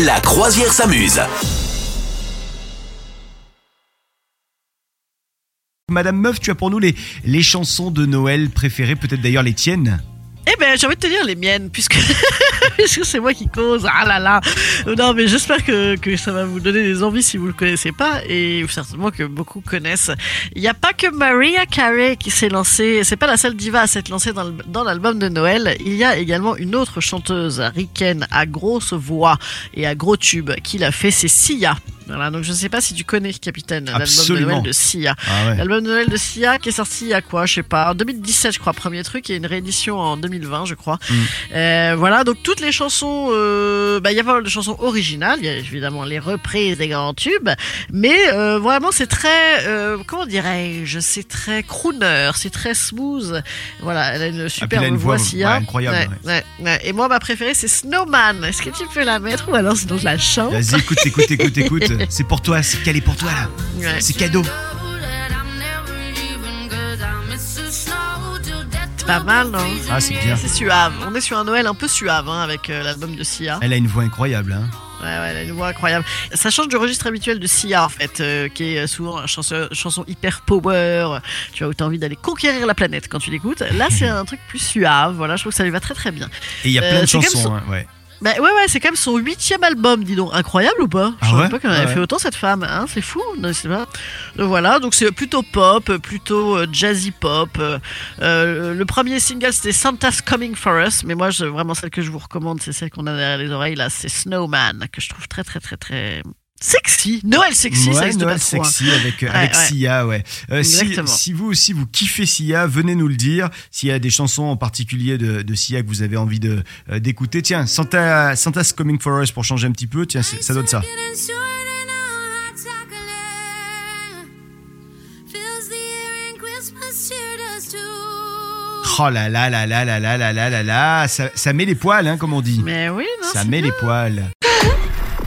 La croisière s'amuse. Madame Meuf, tu as pour nous les, les chansons de Noël préférées, peut-être d'ailleurs les tiennes? Eh ben, j'ai envie de te dire les miennes, puisque, puisque c'est moi qui cause. Ah là là. Non, mais j'espère que, que ça va vous donner des envies si vous le connaissez pas, et certainement que beaucoup connaissent. Il n'y a pas que Maria Carey qui s'est lancée. C'est pas la seule diva à s'être lancée dans l'album de Noël. Il y a également une autre chanteuse ricaine à grosse voix et à gros tube qui l'a fait. C'est Sia. Voilà, donc je sais pas si tu connais, capitaine, l'album de. Noël de Sia. Ah ouais. L'album de Noël de Sia qui est sorti il y a quoi Je sais pas, en 2017 je crois, premier truc, et une réédition en 2020 je crois. Mm. Euh, voilà, donc toutes les chansons, euh, bah, il y a pas mal de chansons originales, il y a évidemment les reprises des grands tubes, mais euh, vraiment c'est très, comment dirais-je, c'est très crooner, c'est très smooth. Voilà, elle a une Ah, superbe une voix voix, Sia. ouais, incroyable, ouais. Et moi ma préférée c'est Snowman. Est-ce que tu peux la mettre ou alors sinon je la chante? Vas-y, écoute, écoute, écoute, écoute. C'est pour toi, c'est calé pour toi là. Ouais. C'est cadeau. C'est pas mal, non Ah, c'est bien. C'est suave. On est sur un Noël un peu suave hein, avec euh, l'album de Sia. Elle a une voix incroyable. Hein. Ouais, ouais, elle a une voix incroyable. Ça change du registre habituel de Sia en fait, euh, qui est souvent une chanson, chanson hyper power. Tu as où t'as envie d'aller conquérir la planète quand tu l'écoutes. Là, c'est un truc plus suave. Voilà, je trouve que ça lui va très très bien. Et il y a Euh, plein de chansons. son- hein, ouais. Bah ouais, ouais, c'est quand même son huitième album, dis donc. Incroyable ou pas? Ah Je savais ouais? pas qu'elle avait Ouais. fait autant cette femme. Hein, c'est fou, non, c'est pas. Donc voilà, donc c'est plutôt pop, plutôt euh, jazzy pop. Euh, euh, le premier single c'était Santa's Coming for Us, mais moi je, vraiment celle que je vous recommande, c'est celle qu'on a derrière les oreilles là, c'est Snowman que je trouve très très très très sexy. Noël sexy, ça Ouais, existe Noël pas trop. hein. sexy avec, euh, Ouais, avec ouais. Sia, ouais. Euh, si, Exactement. si vous aussi vous kiffez Sia, venez nous le dire. S'il y a des chansons en particulier de, de Sia que vous avez envie de euh, d'écouter, tiens, Santa, Santa's Coming for Us pour changer un petit peu, tiens, ça donne ça. Oh là là là là là là là là là là, ça, ça met les poils, hein, comme on dit. Mais oui, non, Ça met bien. les poils.